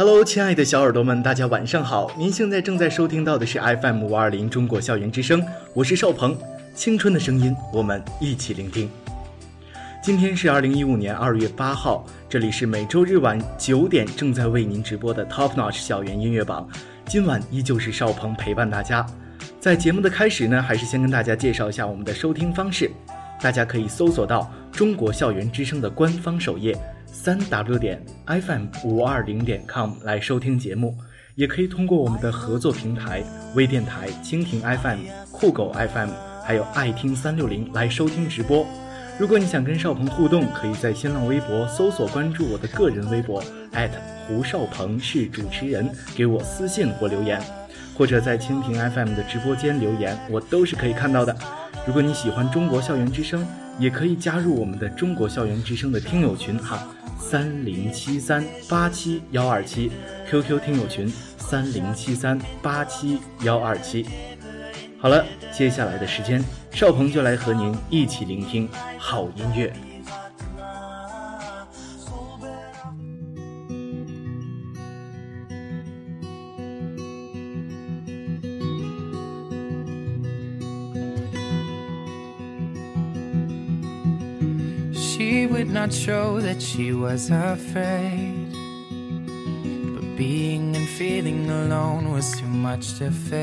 Hello，亲爱的小耳朵们，大家晚上好！您现在正在收听到的是 FM 五二零中国校园之声，我是邵鹏，青春的声音，我们一起聆听。今天是二零一五年二月八号，这里是每周日晚九点正在为您直播的 Top Notch 校园音乐榜。今晚依旧是邵鹏陪伴大家。在节目的开始呢，还是先跟大家介绍一下我们的收听方式。大家可以搜索到中国校园之声的官方首页，三 w 点 fm 五二零点 com 来收听节目，也可以通过我们的合作平台微电台、蜻蜓 FM、酷狗 FM，还有爱听三六零来收听直播。如果你想跟邵鹏互动，可以在新浪微博搜索关注我的个人微博胡少鹏是主持人，给我私信或留言，或者在蜻蜓 FM 的直播间留言，我都是可以看到的。如果你喜欢中国校园之声，也可以加入我们的中国校园之声的听友群哈，三零七三八七幺二七，QQ 听友群三零七三八七幺二七。好了，接下来的时间，邵鹏就来和您一起聆听好音乐。She would not show that she was afraid. But being and feeling alone was too much to face.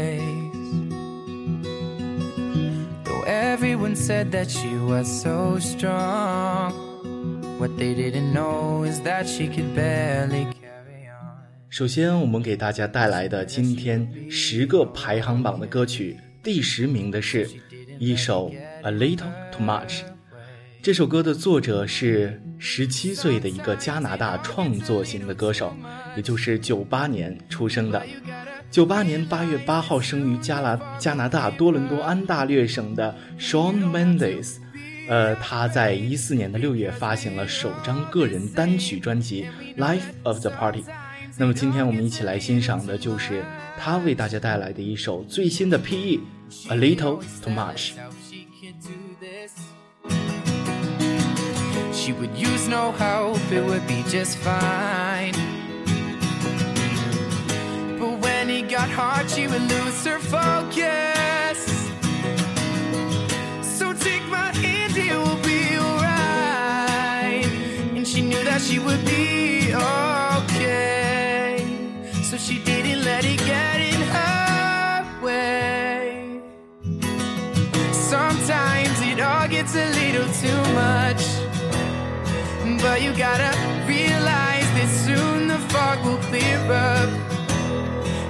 Though Everyone said that she was so strong. What they didn't know is that she could barely carry on. 首先，我们给大家带来的今天十个排行榜的歌曲，第十名的是一首《A Little Too Much》。这首歌的作者是十七岁的一个加拿大创作型的歌手，也就是九八年出生的。九八年八月八号生于加拿加拿大多伦多安大略省的 Shawn Mendes，呃，他在一四年的六月发行了首张个人单曲专辑《Life of the Party》。那么今天我们一起来欣赏的就是他为大家带来的一首最新的 PE，《A Little Too Much》。She would use no help, it would be just fine. But when it got hard, she would lose her focus. So take my hand, it will be alright. And she knew that she would be okay. So she didn't let it get in her way. Sometimes it all gets a little too much. But you gotta realize that soon the fog will clear up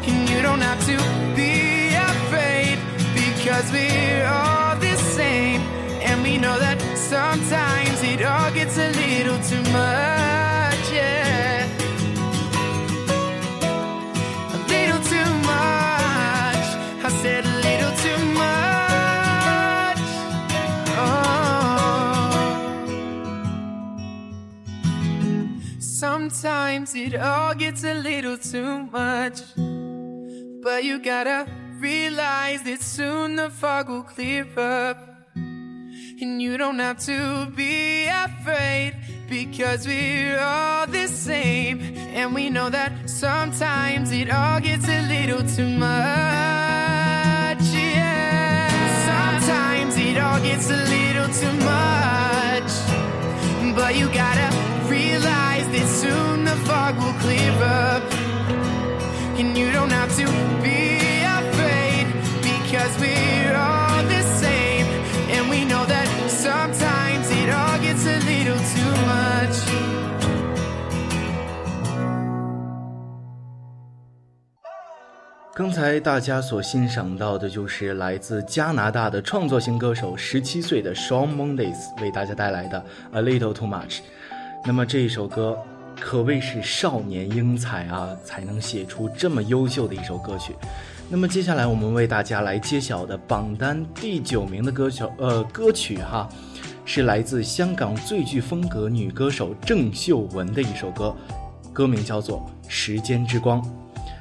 And you don't have to be afraid because we're all the same. And we know that sometimes it all gets a little too much, Sometimes it all gets a little too much. But you gotta realize that soon the fog will clear up. And you don't have to be afraid because we're all the same. And we know that sometimes it all gets a little too much. Yeah. Sometimes it all gets a little too much. But you gotta realize that soon the fog will clear up and you don't have to be afraid because we're all the same and we know that sometimes it all gets a little too much 刚才大家所欣赏到的就是来自加拿大的创作型歌手十七岁的 Shawn Mendes 为大家带来的 A Little Too Much。那么这一首歌可谓是少年英才啊，才能写出这么优秀的一首歌曲。那么接下来我们为大家来揭晓的榜单第九名的歌曲，呃，歌曲哈，是来自香港最具风格女歌手郑秀文的一首歌，歌名叫做《时间之光》。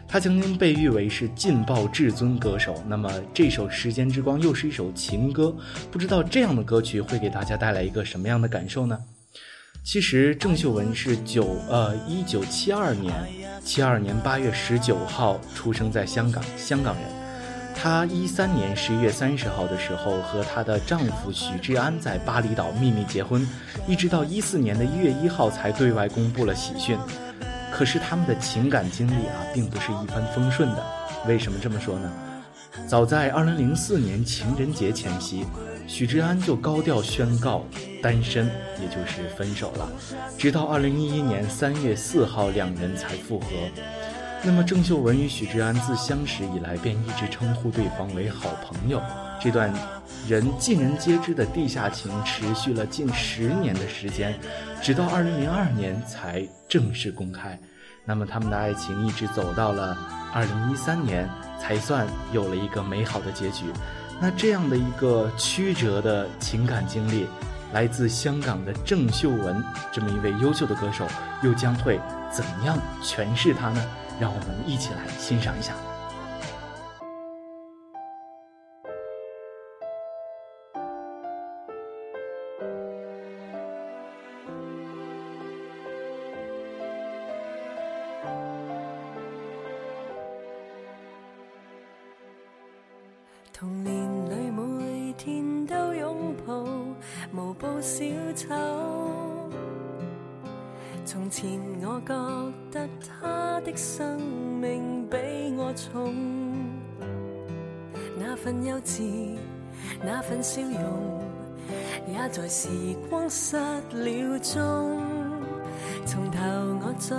她曾经被誉为是劲爆至尊歌手。那么这首《时间之光》又是一首情歌，不知道这样的歌曲会给大家带来一个什么样的感受呢？其实郑秀文是九呃一九七二年七二年八月十九号出生在香港，香港人。她一三年十一月三十号的时候和她的丈夫许志安在巴厘岛秘密结婚，一直到一四年的一月一号才对外公布了喜讯。可是他们的情感经历啊，并不是一帆风顺的。为什么这么说呢？早在二零零四年情人节前夕。许志安就高调宣告单身，也就是分手了。直到二零一一年三月四号，两人才复合。那么郑秀文与许志安自相识以来便一直称呼对方为好朋友。这段人尽人皆知的地下情持续了近十年的时间，直到二零零二年才正式公开。那么他们的爱情一直走到了二零一三年，才算有了一个美好的结局。那这样的一个曲折的情感经历，来自香港的郑秀文这么一位优秀的歌手，又将会怎样诠释它呢？让我们一起来欣赏一下。小丑。从前我觉得他的生命比我重，那份幼稚，那份笑容，也在时光失了踪。从头我再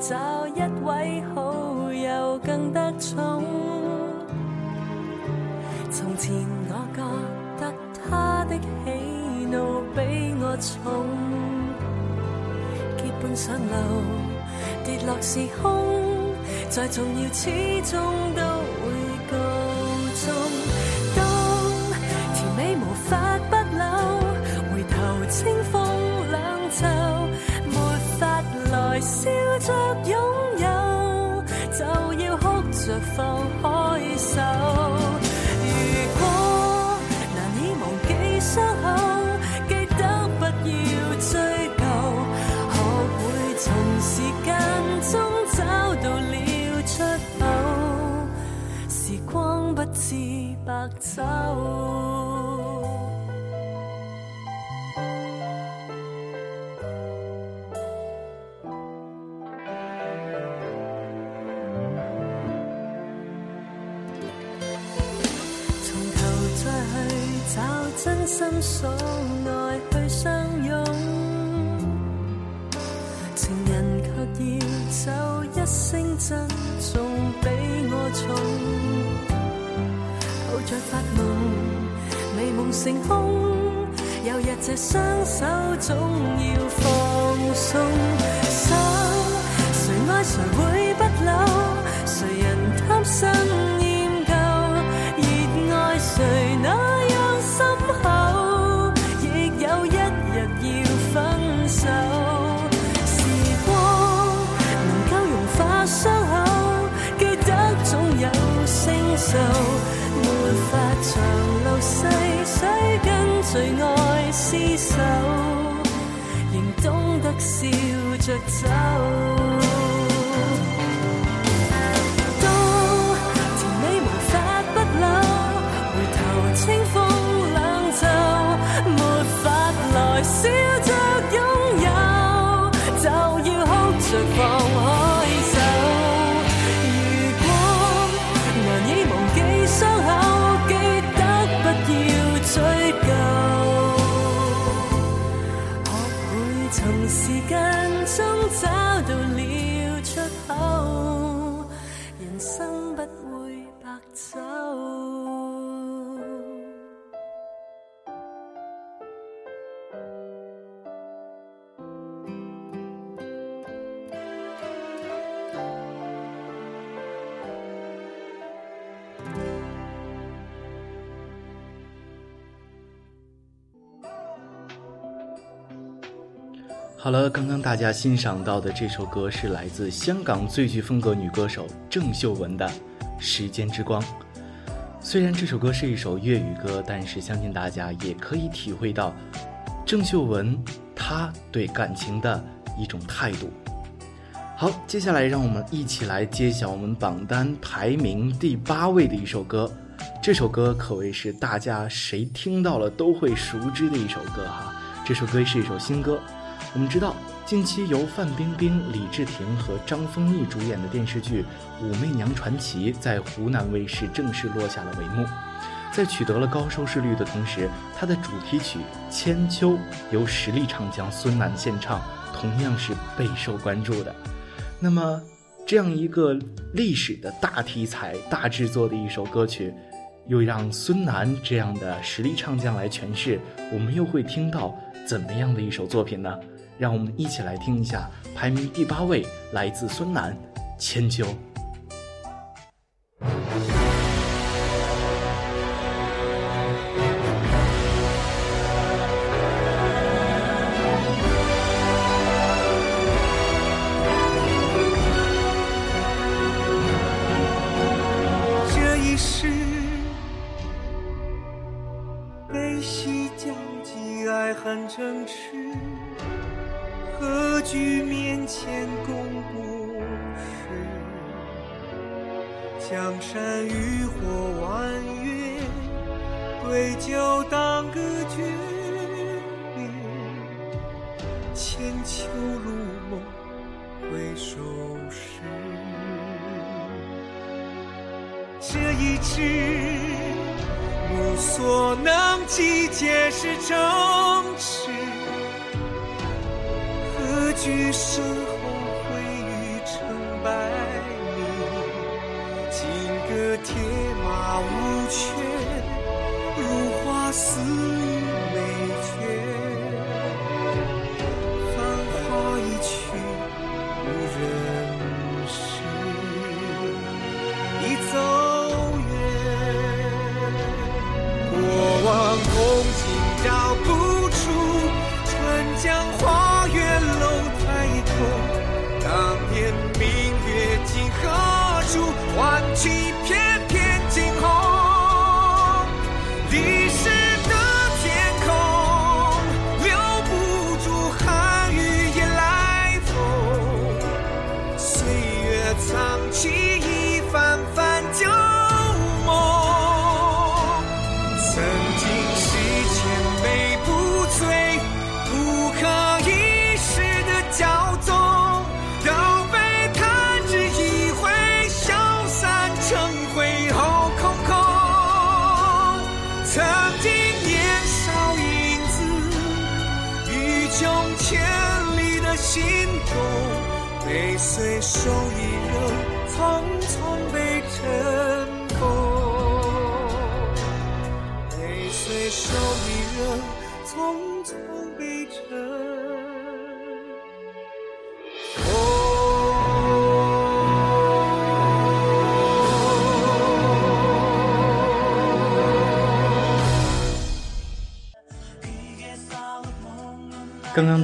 找一位好友，更得宠。从前我觉重，结伴上路，跌落时空，再重要始终都就从头再去找真心所。成空，有日这双手总要放松。手，谁爱谁会不从时间中找到了出口，人生不会白走。好了，刚刚大家欣赏到的这首歌是来自香港最具风格女歌手郑秀文的《时间之光》。虽然这首歌是一首粤语歌，但是相信大家也可以体会到郑秀文她对感情的一种态度。好，接下来让我们一起来揭晓我们榜单排名第八位的一首歌。这首歌可谓是大家谁听到了都会熟知的一首歌哈。这首歌是一首新歌。我们知道，近期由范冰冰、李治廷和张丰毅主演的电视剧《武媚娘传奇》在湖南卫视正式落下了帷幕。在取得了高收视率的同时，它的主题曲《千秋》由实力唱将孙楠献唱，同样是备受关注的。那么，这样一个历史的大题材、大制作的一首歌曲，又让孙楠这样的实力唱将来诠释，我们又会听到怎么样的一首作品呢？让我们一起来听一下排名第八位，来自孙楠《千秋》。居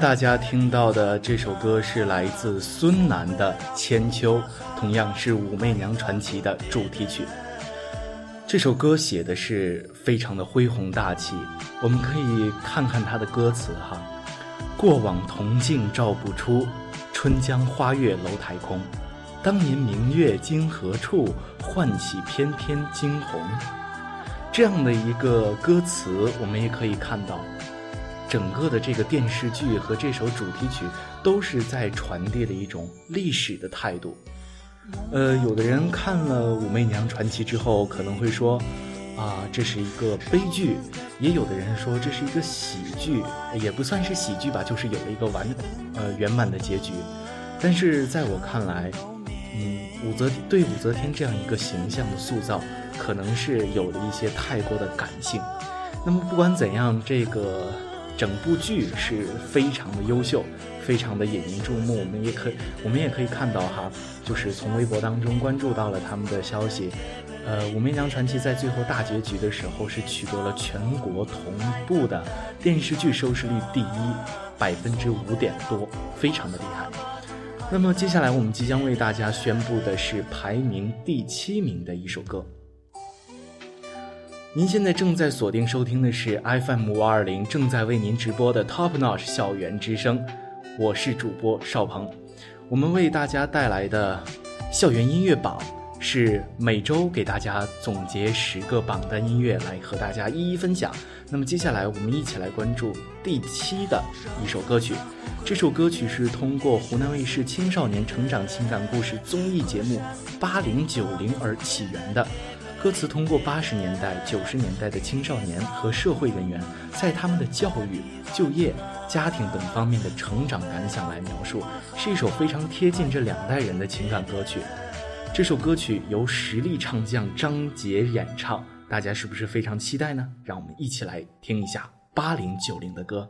大家听到的这首歌是来自孙楠的《千秋》，同样是《武媚娘传奇》的主题曲。这首歌写的是非常的恢宏大气，我们可以看看它的歌词哈：过往铜镜照不出，春江花月楼台空。当年明月今何处？唤起翩翩惊鸿。这样的一个歌词，我们也可以看到。整个的这个电视剧和这首主题曲都是在传递的一种历史的态度。呃，有的人看了《武媚娘传奇》之后可能会说，啊，这是一个悲剧；也有的人说这是一个喜剧，也不算是喜剧吧，就是有了一个完呃圆满的结局。但是在我看来，嗯，武则对武则天这样一个形象的塑造，可能是有了一些太过的感性。那么不管怎样，这个。整部剧是非常的优秀，非常的引人注目。我们也可，我们也可以看到哈，就是从微博当中关注到了他们的消息。呃，《武媚娘传奇》在最后大结局的时候是取得了全国同步的电视剧收视率第一，百分之五点多，非常的厉害。那么接下来我们即将为大家宣布的是排名第七名的一首歌。您现在正在锁定收听的是 FM 五二零，正在为您直播的 Top Notch 校园之声，我是主播邵鹏。我们为大家带来的校园音乐榜是每周给大家总结十个榜单音乐来和大家一一分享。那么接下来我们一起来关注第七的一首歌曲。这首歌曲是通过湖南卫视青少年成长情感故事综艺节目《八零九零》而起源的。歌词通过八十年代、九十年代的青少年和社会人员在他们的教育、就业、家庭等方面的成长感想来描述，是一首非常贴近这两代人的情感歌曲。这首歌曲由实力唱将张杰演唱，大家是不是非常期待呢？让我们一起来听一下八零九零的歌。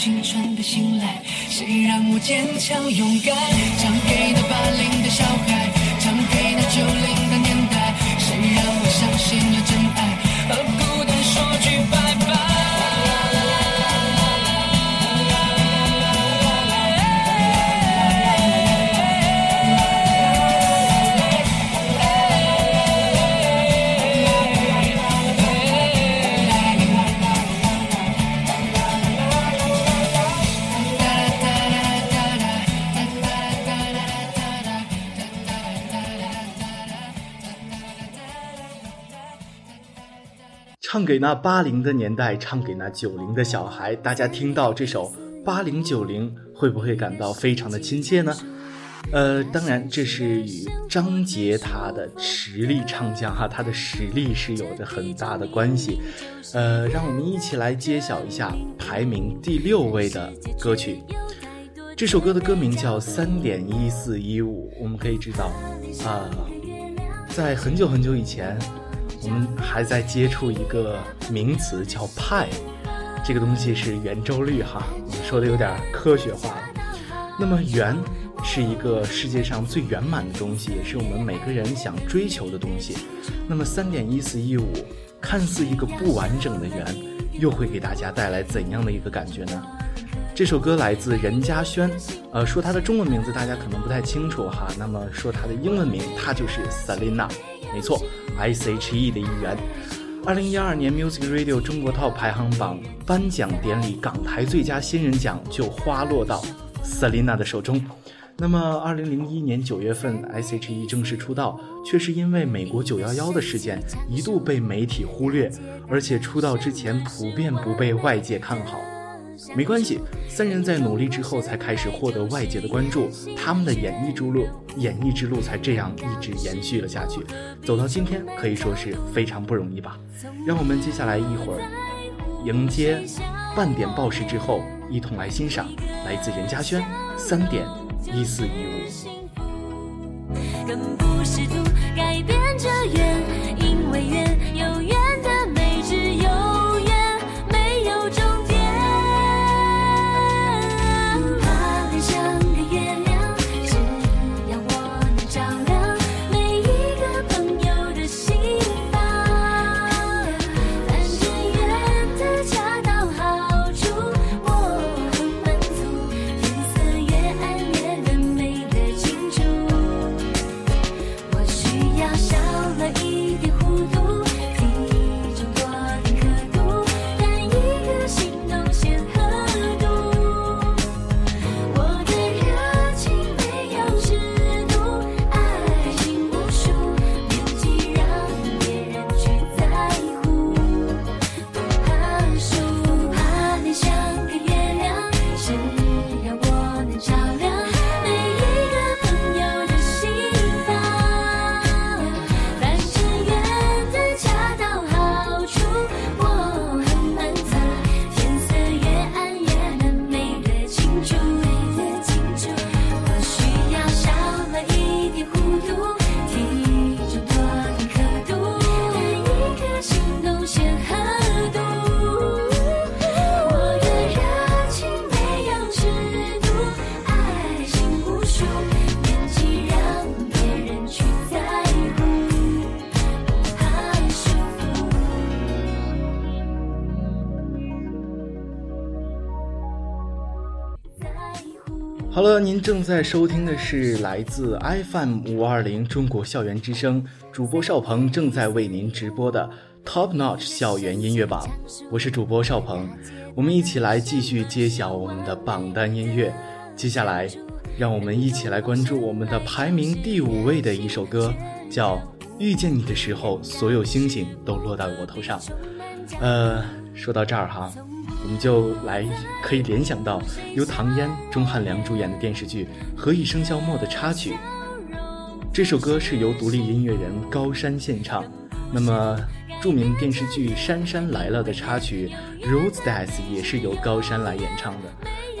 青春的信赖谁让我坚强勇敢？唱给那八零的小孩唱给那九零唱给那八零的年代，唱给那九零的小孩。大家听到这首八零九零，会不会感到非常的亲切呢？呃，当然，这是与张杰他的实力唱将哈，他的实力是有着很大的关系。呃，让我们一起来揭晓一下排名第六位的歌曲。这首歌的歌名叫三点一四一五。我们可以知道，啊，在很久很久以前。我们还在接触一个名词叫派，这个东西是圆周率哈，我们说的有点科学化了。那么圆是一个世界上最圆满的东西，也是我们每个人想追求的东西。那么三点一四一五，看似一个不完整的圆，又会给大家带来怎样的一个感觉呢？这首歌来自任嘉萱，呃，说她的中文名字大家可能不太清楚哈。那么说她的英文名，她就是 Selina，没错，S.H.E 的一员。二零一二年 Music Radio 中国 Top 排行榜颁奖典礼，港台最佳新人奖就花落到。Selina 的手中。那么，二零零一年九月份，S.H.E 正式出道，却是因为美国九幺幺的事件一度被媒体忽略，而且出道之前普遍不被外界看好。没关系，三人在努力之后才开始获得外界的关注，他们的演艺之路，演艺之路才这样一直延续了下去，走到今天可以说是非常不容易吧。让我们接下来一会儿迎接半点报时之后。一同来欣赏来自任嘉萱三点一四一五正在收听的是来自 iFm 五二零中国校园之声，主播邵鹏正在为您直播的 Top Notch 校园音乐榜。我是主播邵鹏，我们一起来继续揭晓我们的榜单音乐。接下来，让我们一起来关注我们的排名第五位的一首歌，叫《遇见你的时候，所有星星都落在我头上》。呃，说到这儿哈。我们就来可以联想到由唐嫣、钟汉良主演的电视剧《何以笙箫默》的插曲。这首歌是由独立音乐人高山献唱。那么，著名电视剧《杉杉来了》的插曲《Rose Dance》也是由高山来演唱的。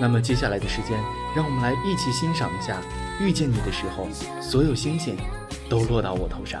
那么，接下来的时间，让我们来一起欣赏一下《遇见你的时候，所有星星都落到我头上》。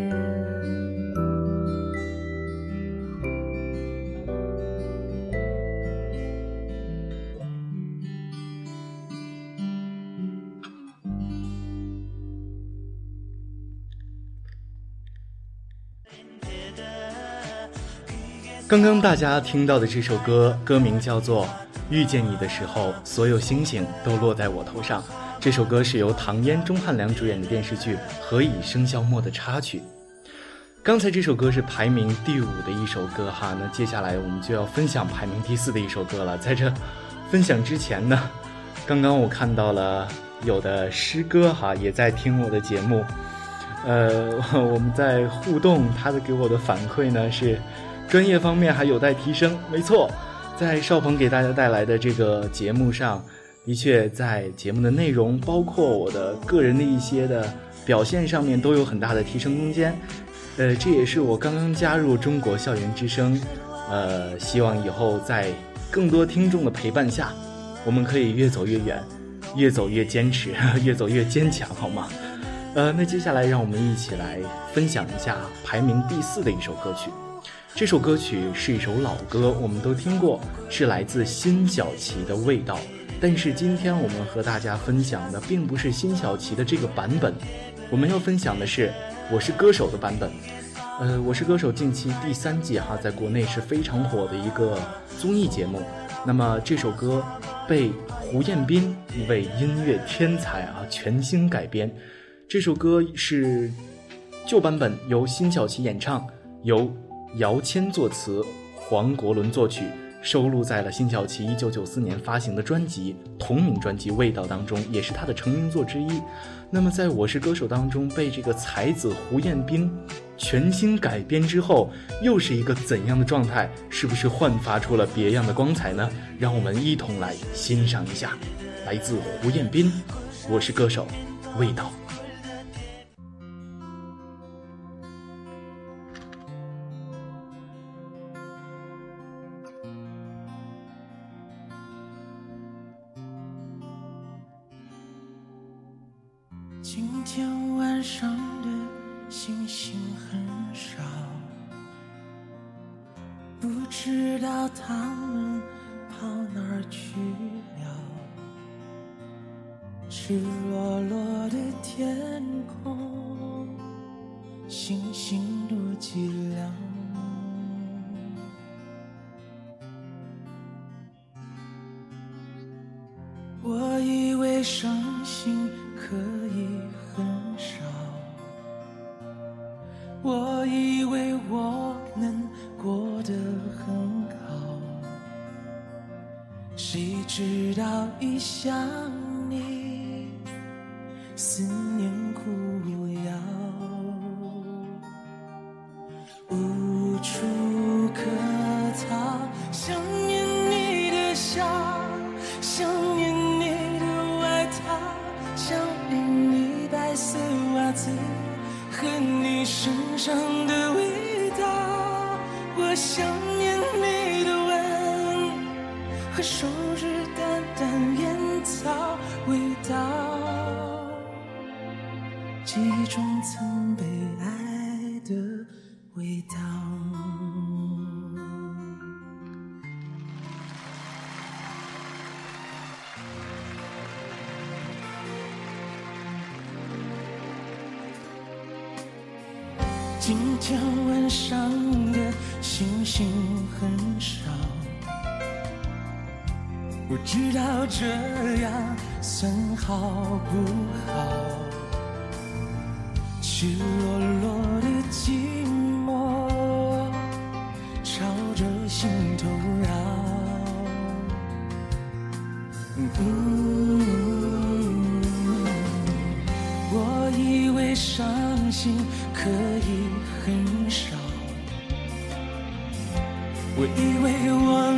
刚刚大家听到的这首歌，歌名叫做《遇见你的时候，所有星星都落在我头上》。这首歌是由唐嫣、钟汉良主演的电视剧《何以笙箫默》的插曲。刚才这首歌是排名第五的一首歌哈，那接下来我们就要分享排名第四的一首歌了。在这分享之前呢，刚刚我看到了有的师哥哈也在听我的节目，呃，我们在互动，他的给我的反馈呢是。专业方面还有待提升，没错，在邵鹏给大家带来的这个节目上，的确在节目的内容，包括我的个人的一些的表现上面，都有很大的提升空间。呃，这也是我刚刚加入中国校园之声，呃，希望以后在更多听众的陪伴下，我们可以越走越远，越走越坚持，越走越坚强，好吗？呃，那接下来让我们一起来分享一下排名第四的一首歌曲。这首歌曲是一首老歌，我们都听过，是来自辛晓琪的味道。但是今天我们和大家分享的并不是辛晓琪的这个版本，我们要分享的是《我是歌手》的版本。呃，《我是歌手》近期第三季哈，在国内是非常火的一个综艺节目。那么这首歌被胡彦斌一位音乐天才啊全新改编。这首歌是旧版本由辛晓琪演唱，由。姚谦作词，黄国伦作曲，收录在了辛晓琪一九九四年发行的专辑同名专辑《味道》当中，也是他的成名作之一。那么，在我是歌手当中被这个才子胡彦斌全新改编之后，又是一个怎样的状态？是不是焕发出了别样的光彩呢？让我们一同来欣赏一下，来自胡彦斌，《我是歌手》，味道。知道他们跑哪儿去了。赤裸裸的天空，星星多寂寥。知道这样算好不好？赤裸裸的寂寞朝着心头绕。我以为伤心可以很少，我以为我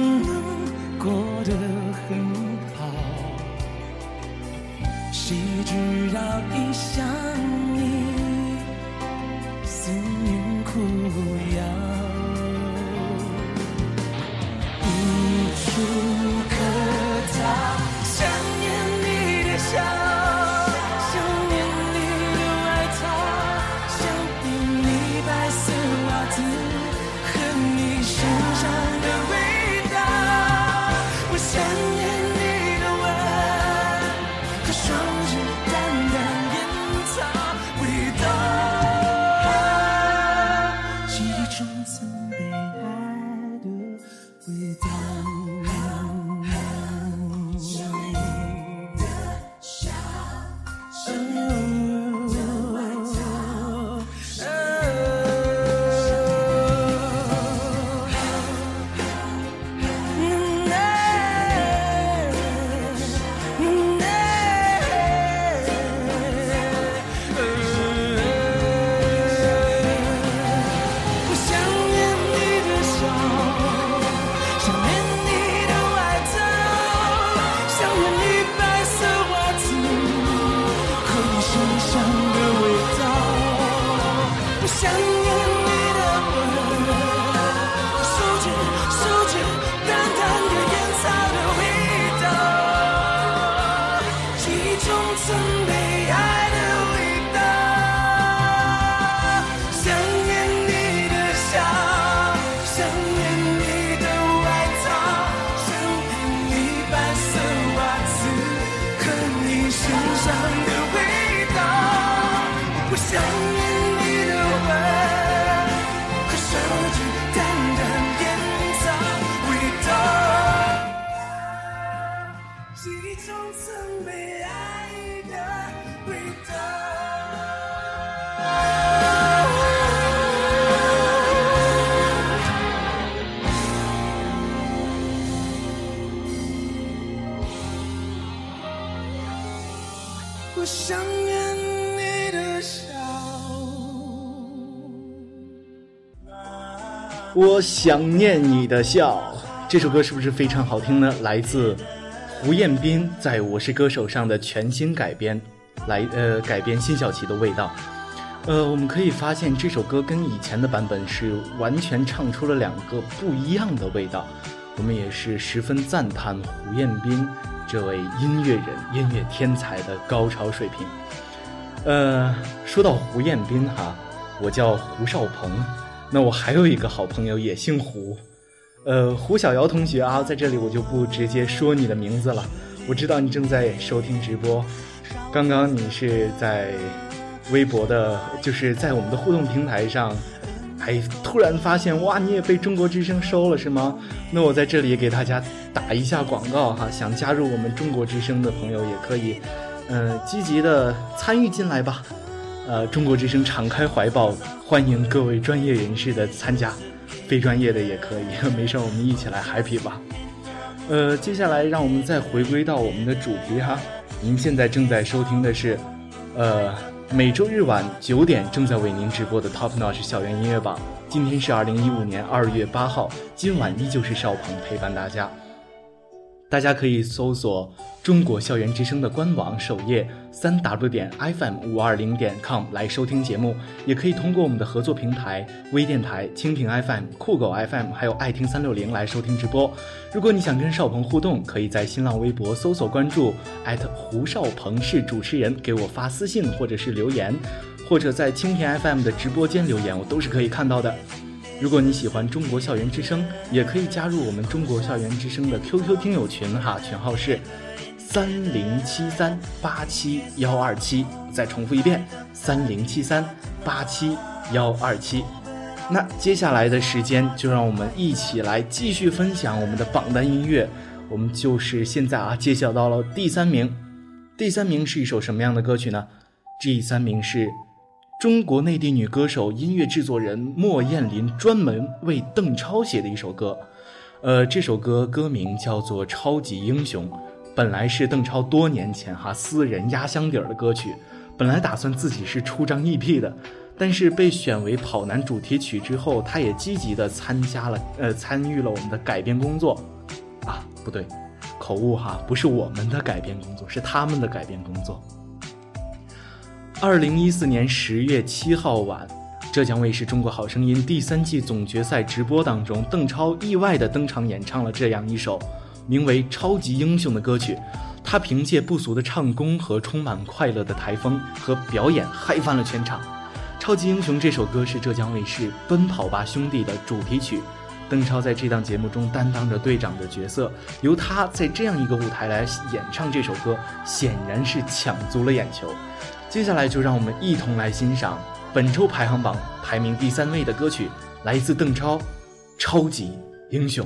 我想念你的笑，这首歌是不是非常好听呢？来自胡彦斌在《我是歌手》上的全新改编，来呃改编辛晓琪的味道。呃，我们可以发现这首歌跟以前的版本是完全唱出了两个不一样的味道。我们也是十分赞叹胡彦斌这位音乐人、音乐天才的高超水平。呃，说到胡彦斌哈，我叫胡少鹏，那我还有一个好朋友也姓胡，呃，胡小瑶同学啊，在这里我就不直接说你的名字了，我知道你正在收听直播，刚刚你是在微博的，就是在我们的互动平台上哎，突然发现哇，你也被中国之声收了是吗？那我在这里给大家打一下广告哈，想加入我们中国之声的朋友也可以，嗯，积极的参与进来吧。呃，中国之声敞开怀抱，欢迎各位专业人士的参加，非专业的也可以，没事，我们一起来 happy 吧。呃，接下来让我们再回归到我们的主题哈。您现在正在收听的是，呃。每周日晚九点正在为您直播的 Top Notch 校园音乐榜，今天是二零一五年二月八号，今晚依旧是邵鹏陪伴大家。大家可以搜索中国校园之声的官网首页三 w 点 fm 五二零点 com 来收听节目，也可以通过我们的合作平台微电台、蜻蜓 FM、酷狗 FM，还有爱听三六零来收听直播。如果你想跟邵鹏互动，可以在新浪微博搜索关注胡少鹏是主持人，给我发私信或者是留言，或者在蜻蜓 FM 的直播间留言，我都是可以看到的。如果你喜欢中国校园之声，也可以加入我们中国校园之声的 QQ 听友群哈，群号是三零七三八七幺二七。再重复一遍，三零七三八七幺二七。那接下来的时间，就让我们一起来继续分享我们的榜单音乐。我们就是现在啊，揭晓到了第三名。第三名是一首什么样的歌曲呢？第三名是。中国内地女歌手、音乐制作人莫艳琳专门为邓超写的一首歌，呃，这首歌歌名叫做《超级英雄》，本来是邓超多年前哈私人压箱底儿的歌曲，本来打算自己是出张 EP 的，但是被选为跑男主题曲之后，他也积极的参加了，呃，参与了我们的改编工作，啊，不对，口误哈，不是我们的改编工作，是他们的改编工作。二零一四年十月七号晚，浙江卫视《中国好声音》第三季总决赛直播当中，邓超意外的登场演唱了这样一首名为《超级英雄》的歌曲。他凭借不俗的唱功和充满快乐的台风和表演，嗨翻了全场。《超级英雄》这首歌是浙江卫视《奔跑吧兄弟》的主题曲，邓超在这档节目中担当着队长的角色，由他在这样一个舞台来演唱这首歌，显然是抢足了眼球。接下来就让我们一同来欣赏本周排行榜排名第三位的歌曲，来自邓超，《超级英雄》。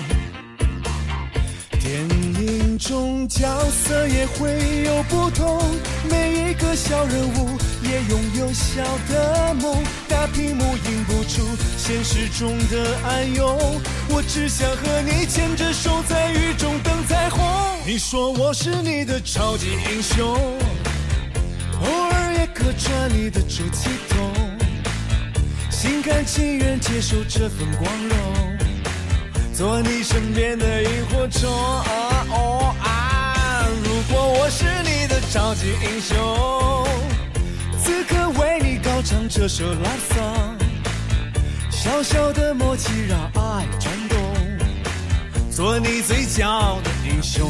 中角色也会有不同，每一个小人物也拥有小的梦。大屏幕映不出现实中的暗涌，我只想和你牵着手在雨中等彩虹。你说我是你的超级英雄，偶尔也客串你的出气筒，心甘情愿接受这份光荣。做你身边的萤火虫，如果我我是你的超级英雄，此刻为你高唱这首 love song，小小的默契让爱转动，做你最骄傲的英雄。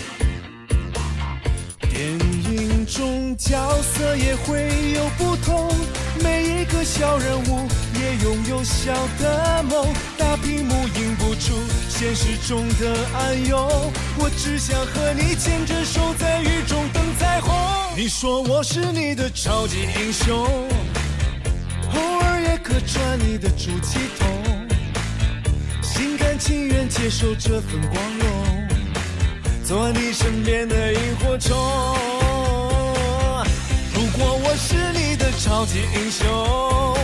电影中角色也会有不同，每一个小人物也拥有小的梦。大屏幕映不出现实中的暗涌，我只想和你牵着手在雨中等彩虹。你说我是你的超级英雄，偶尔也客串你的出气筒，心甘情愿接受这份光荣。做你身边的萤火虫。是你的超级英雄，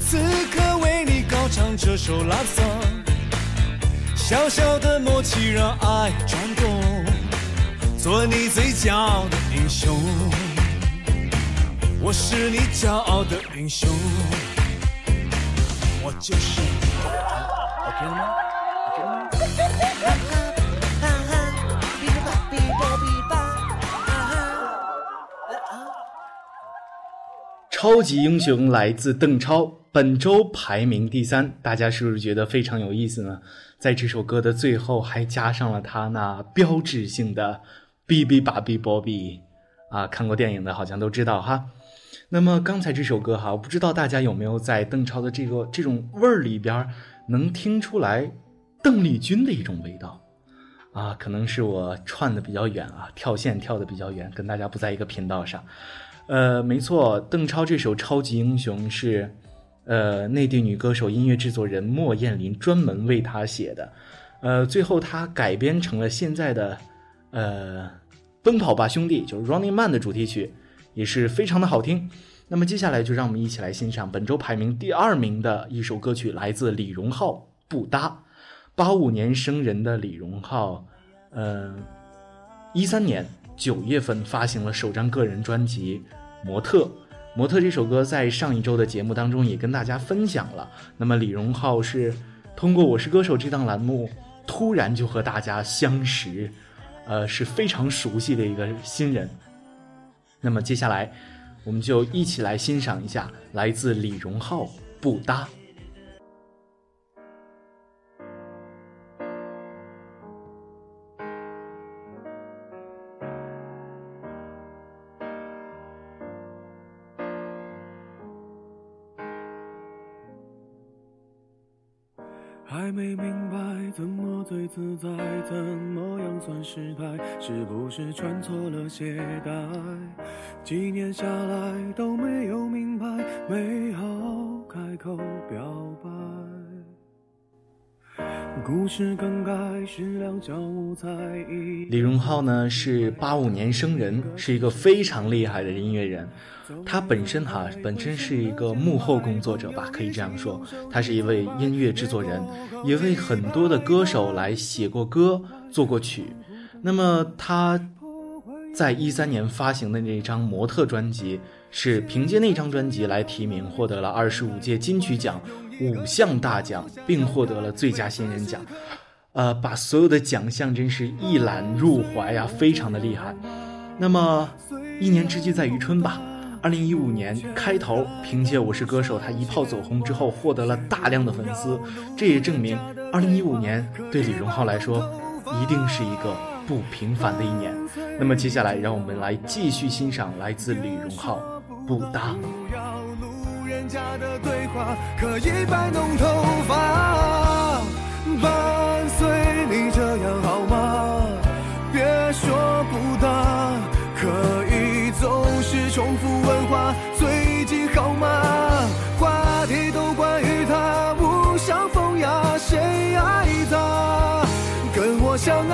此刻为你高唱这首 love song。小小的默契让爱转动，做你最骄傲的英雄。我是你骄傲的英雄，我就是。OK 了吗？OK 了吗？超级英雄来自邓超，本周排名第三，大家是不是觉得非常有意思呢？在这首歌的最后还加上了他那标志性的“哔哔吧哔波比”，啊，看过电影的好像都知道哈。那么刚才这首歌哈，我不知道大家有没有在邓超的这个这种味儿里边能听出来邓丽君的一种味道，啊，可能是我串的比较远啊，跳线跳的比较远，跟大家不在一个频道上。呃，没错，邓超这首《超级英雄》是，呃，内地女歌手、音乐制作人莫艳琳专门为他写的，呃，最后他改编成了现在的，呃，《奔跑吧兄弟》就是《Running Man》的主题曲，也是非常的好听。那么接下来就让我们一起来欣赏本周排名第二名的一首歌曲，来自李荣浩，《不搭》。八五年生人的李荣浩，呃，一三年九月份发行了首张个人专辑。模特，模特这首歌在上一周的节目当中也跟大家分享了。那么李荣浩是通过《我是歌手》这档栏目，突然就和大家相识，呃，是非常熟悉的一个新人。那么接下来，我们就一起来欣赏一下来自李荣浩《不搭》。最自在，怎么样算失败？是不是穿错了鞋带？几年下来都没有明白，没好开口表白。故事更改是两小无猜。李荣浩呢是八五年生人，是一个非常厉害的音乐人。他本身哈本身是一个幕后工作者吧，可以这样说。他是一位音乐制作人，也为很多的歌手来写过歌、做过曲。那么他在一三年发行的那张《模特》专辑，是凭借那张专辑来提名，获得了二十五届金曲奖五项大奖，并获得了最佳新人奖。呃，把所有的奖项真是一览入怀呀，非常的厉害。那么一年之计在于春吧。二零一五年开头，凭借《我是歌手》，他一炮走红之后，获得了大量的粉丝。这也证明，二零一五年对李荣浩来说，一定是一个不平凡的一年。那么接下来，让我们来继续欣赏来自李荣浩《不搭》。可以摆弄头发，伴随你这样好吗？别说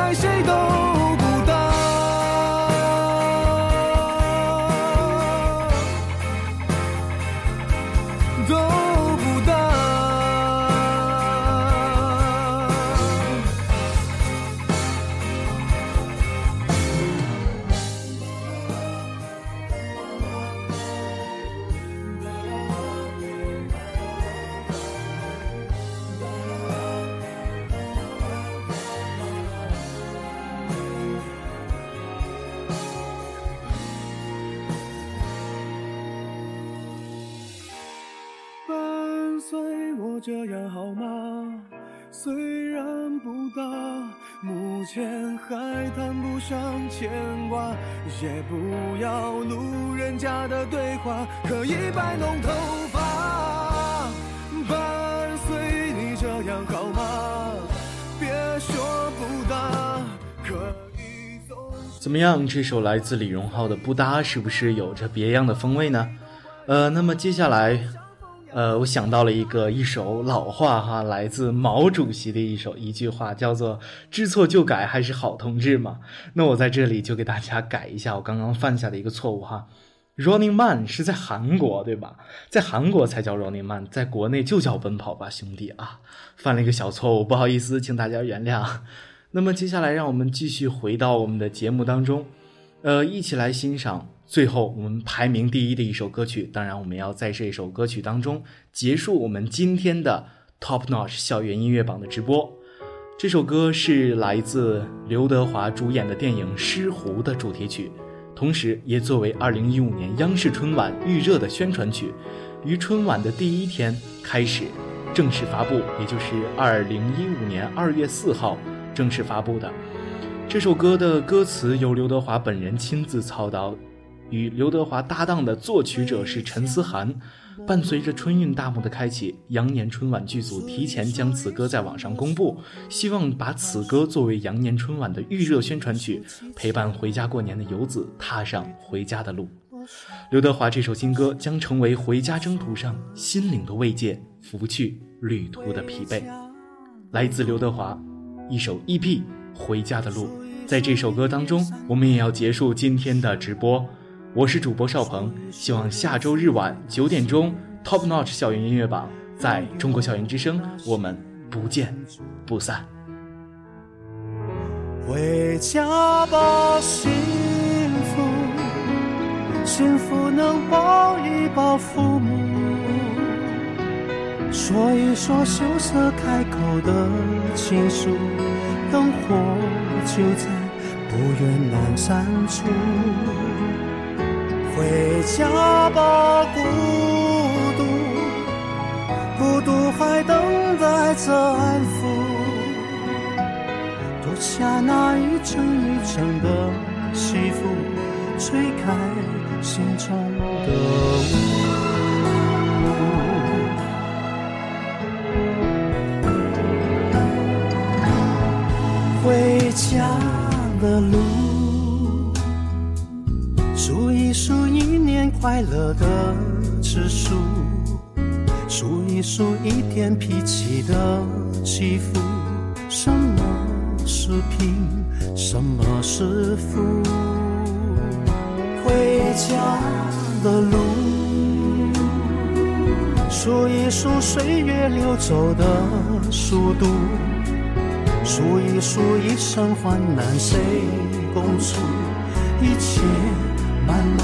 爱谁都牵挂，也不要路人甲的对话，可以摆弄头发，伴随你这样好吗？别说不大，可以怎么样？这首来自李荣浩的《不搭》是不是有着别样的风味呢？呃，那么接下来，呃，我想到了一个一首老话哈，来自毛主席的一首一句话，叫做“知错就改还是好同志嘛”。那我在这里就给大家改一下我刚刚犯下的一个错误哈。Running Man 是在韩国对吧？在韩国才叫 Running Man，在国内就叫奔跑吧兄弟啊！犯了一个小错误，不好意思，请大家原谅。那么接下来，让我们继续回到我们的节目当中，呃，一起来欣赏最后我们排名第一的一首歌曲。当然，我们要在这首歌曲当中结束我们今天的 Top Notch 校园音乐榜的直播。这首歌是来自刘德华主演的电影《狮湖》的主题曲，同时也作为2015年央视春晚预热的宣传曲，于春晚的第一天开始正式发布，也就是2015年2月4号。正式发布的这首歌的歌词由刘德华本人亲自操刀，与刘德华搭档的作曲者是陈思涵。伴随着春运大幕的开启，羊年春晚剧组提前将此歌在网上公布，希望把此歌作为羊年春晚的预热宣传曲，陪伴回家过年的游子踏上回家的路。刘德华这首新歌将成为回家征途上心灵的慰藉，拂去旅途的疲惫。来自刘德华。一首 EP《回家的路》，在这首歌当中，我们也要结束今天的直播。我是主播邵鹏，希望下周日晚九点钟 Top Notch 校园音乐榜在中国校园之声，我们不见不散。回家吧，幸福，幸福能抱一抱父母。说一说羞涩开口的情书，灯火就在不远阑珊处。回家吧，孤独，孤独还等待着安抚。脱下那一层一层的西服，吹开心中的雾。快乐的指数，数一数一点脾气的起伏。什么是贫，什么是富？回家的路，数一数岁月流走的速度。数一数一生患难谁共处，一切慢慢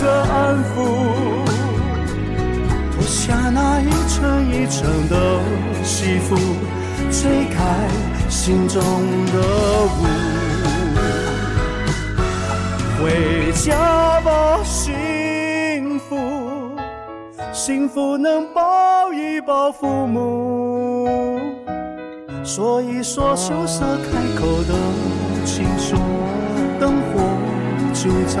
着安抚。脱下那一层一层的西服，吹开心中的雾。回家吧，幸福，幸福能抱一抱父母。说一说羞涩开口的情书，灯火就在